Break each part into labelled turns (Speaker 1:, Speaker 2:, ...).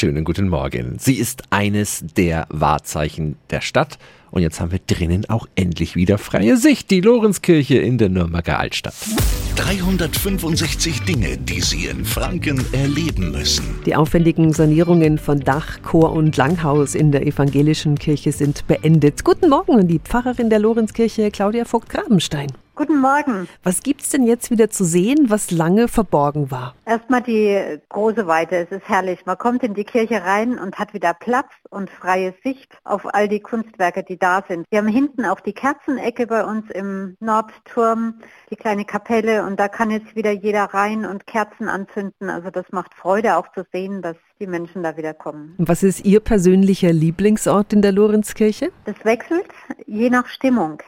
Speaker 1: Schönen guten Morgen. Sie ist eines der Wahrzeichen der Stadt. Und jetzt haben wir drinnen auch endlich wieder freie Sicht. Die Lorenzkirche in der Nürnberger Altstadt.
Speaker 2: 365 Dinge, die Sie in Franken erleben müssen.
Speaker 3: Die aufwendigen Sanierungen von Dach, Chor und Langhaus in der evangelischen Kirche sind beendet. Guten Morgen an die Pfarrerin der Lorenzkirche, Claudia Vogt-Grabenstein.
Speaker 4: Guten Morgen.
Speaker 3: Was gibt's denn jetzt wieder zu sehen, was lange verborgen war?
Speaker 4: Erstmal die große Weite. Es ist herrlich. Man kommt in die Kirche rein und hat wieder Platz und freie Sicht auf all die Kunstwerke, die da sind. Wir haben hinten auch die Kerzenecke bei uns im Nordturm, die kleine Kapelle und da kann jetzt wieder jeder rein und Kerzen anzünden. Also das macht Freude auch zu sehen, dass die Menschen da wieder kommen.
Speaker 3: Was ist Ihr persönlicher Lieblingsort in der Lorenzkirche?
Speaker 4: Das wechselt je nach Stimmung.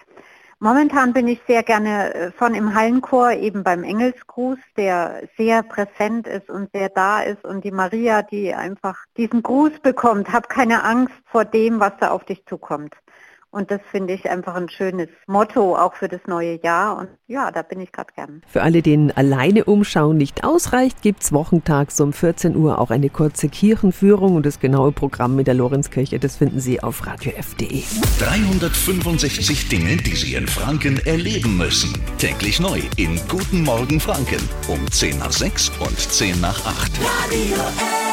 Speaker 4: Momentan bin ich sehr gerne äh, von im Hallenchor, eben beim Engelsgruß, der sehr präsent ist und sehr da ist und die Maria, die einfach diesen Gruß bekommt, hab keine Angst vor dem, was da auf dich zukommt. Und das finde ich einfach ein schönes Motto auch für das neue Jahr. Und ja, da bin ich gerade gern.
Speaker 3: Für alle, denen alleine umschauen nicht ausreicht, gibt's wochentags um 14 Uhr auch eine kurze Kirchenführung und das genaue Programm mit der Lorenzkirche, das finden Sie auf radiof.de.
Speaker 2: 365 Dinge, die Sie in Franken erleben müssen. Täglich neu in Guten Morgen Franken um 10 nach 6 und 10 nach 8.
Speaker 5: Radio F.